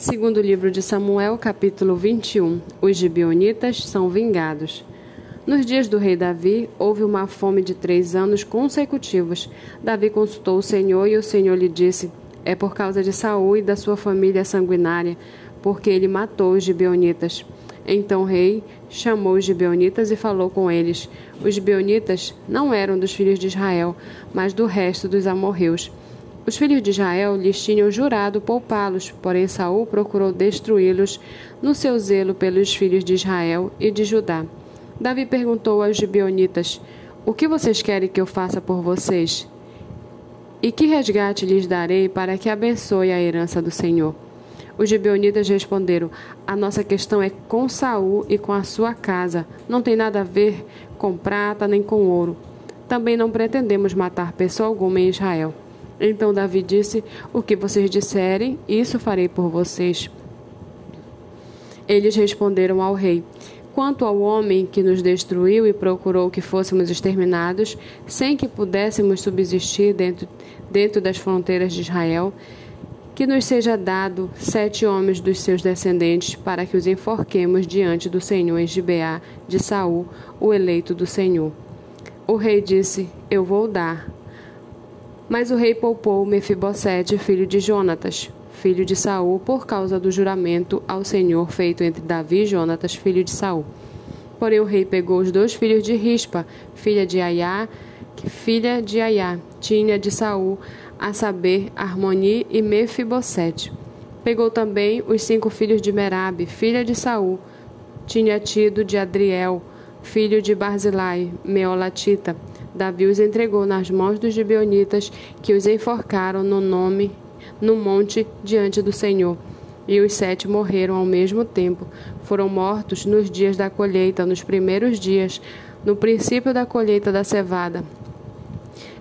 Segundo livro de Samuel, capítulo 21. Os gibeonitas são vingados. Nos dias do rei Davi, houve uma fome de três anos consecutivos. Davi consultou o Senhor e o Senhor lhe disse: É por causa de Saul e da sua família sanguinária, porque ele matou os gibeonitas. Então o rei chamou os gibeonitas e falou com eles. Os gibeonitas não eram dos filhos de Israel, mas do resto dos amorreus. Os filhos de Israel lhes tinham jurado poupá-los, porém Saul procurou destruí-los no seu zelo pelos filhos de Israel e de Judá. Davi perguntou aos gibeonitas: O que vocês querem que eu faça por vocês? E que resgate lhes darei para que abençoe a herança do Senhor? Os gibeonitas responderam: A nossa questão é com Saul e com a sua casa. Não tem nada a ver com prata nem com ouro. Também não pretendemos matar pessoa alguma em Israel. Então Davi disse: O que vocês disserem, isso farei por vocês. Eles responderam ao rei: Quanto ao homem que nos destruiu e procurou que fôssemos exterminados, sem que pudéssemos subsistir dentro, dentro das fronteiras de Israel, que nos seja dado sete homens dos seus descendentes, para que os enforquemos diante do Senhor em Gibeá de Saul, o eleito do Senhor. O rei disse: Eu vou dar. Mas o rei poupou Mefibosete, filho de Jonatas, filho de Saul, por causa do juramento ao Senhor feito entre Davi e Jonatas, filho de Saul. Porém o rei pegou os dois filhos de Rispa, filha de Aiá, filha de Aiá, tinha de Saul, a saber, Harmoni e Mefibosete. Pegou também os cinco filhos de Merabe, filha de Saul, tinha tido de Adriel, filho de Barzilai, Meolatita, Davi os entregou nas mãos dos gibeonitas, que os enforcaram no nome no monte diante do Senhor. E os sete morreram ao mesmo tempo. Foram mortos nos dias da colheita, nos primeiros dias, no princípio da colheita da cevada.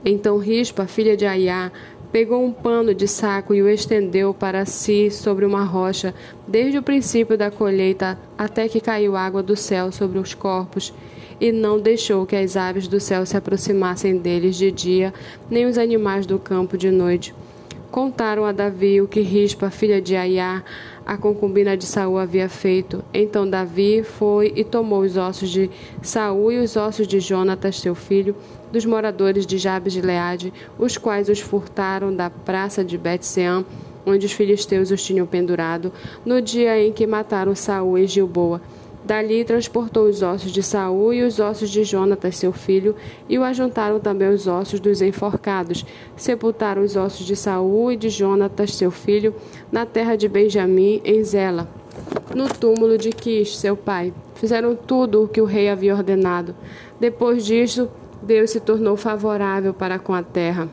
Então Rispa, filha de Aiá, pegou um pano de saco e o estendeu para si sobre uma rocha, desde o princípio da colheita até que caiu água do céu sobre os corpos e não deixou que as aves do céu se aproximassem deles de dia, nem os animais do campo de noite. Contaram a Davi o que Rispa, filha de Aiá, a concubina de Saul havia feito. Então Davi foi e tomou os ossos de Saul e os ossos de Jonatas, seu filho, dos moradores de Jabes de Leade, os quais os furtaram da praça de Bet-Sean, onde os filisteus os tinham pendurado, no dia em que mataram Saul e Gilboa. Dali transportou os ossos de Saul e os ossos de Jonatas, seu filho, e o ajuntaram também os ossos dos enforcados. Sepultaram os ossos de Saul e de Jonatas, seu filho, na terra de Benjamim, em Zela, no túmulo de Quis, seu pai. Fizeram tudo o que o rei havia ordenado. Depois disso, Deus se tornou favorável para com a terra.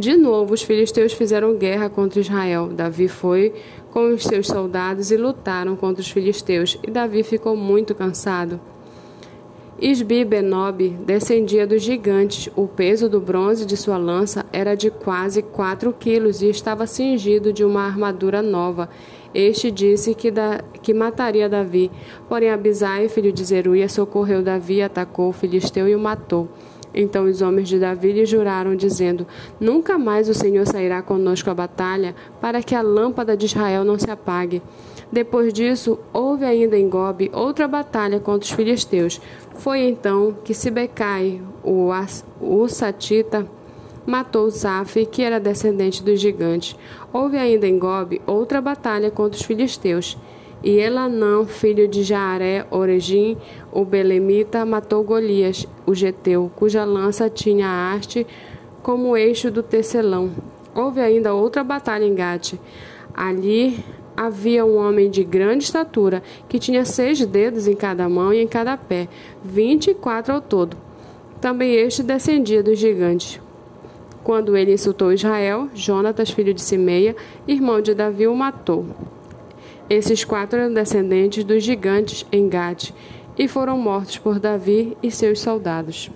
De novo, os filisteus fizeram guerra contra Israel. Davi foi com os seus soldados e lutaram contra os filisteus, e Davi ficou muito cansado. Isbi Benob descendia dos gigantes. O peso do bronze de sua lança era de quase quatro quilos e estava cingido de uma armadura nova. Este disse que, da, que mataria Davi. Porém, Abisai, filho de Zeruia, socorreu Davi, atacou o filisteu e o matou. Então os homens de Davi lhe juraram, dizendo: Nunca mais o Senhor sairá conosco à batalha, para que a lâmpada de Israel não se apague. Depois disso, houve ainda em Gobe outra batalha contra os filisteus. Foi então que Sibecai, o, o Satita, matou Zaf, que era descendente dos gigantes. Houve ainda em Gobe outra batalha contra os filisteus. E Elanã, filho de Jaaré, Orejim, o Belemita, matou Golias, o Geteu, cuja lança tinha a haste como eixo do tecelão. Houve ainda outra batalha em Gate. Ali havia um homem de grande estatura, que tinha seis dedos em cada mão e em cada pé, vinte e quatro ao todo. Também este descendia dos gigantes. Quando ele insultou Israel, Jonatas, filho de Simeia, irmão de Davi, o matou. Esses quatro eram descendentes dos gigantes em Gade e foram mortos por Davi e seus soldados.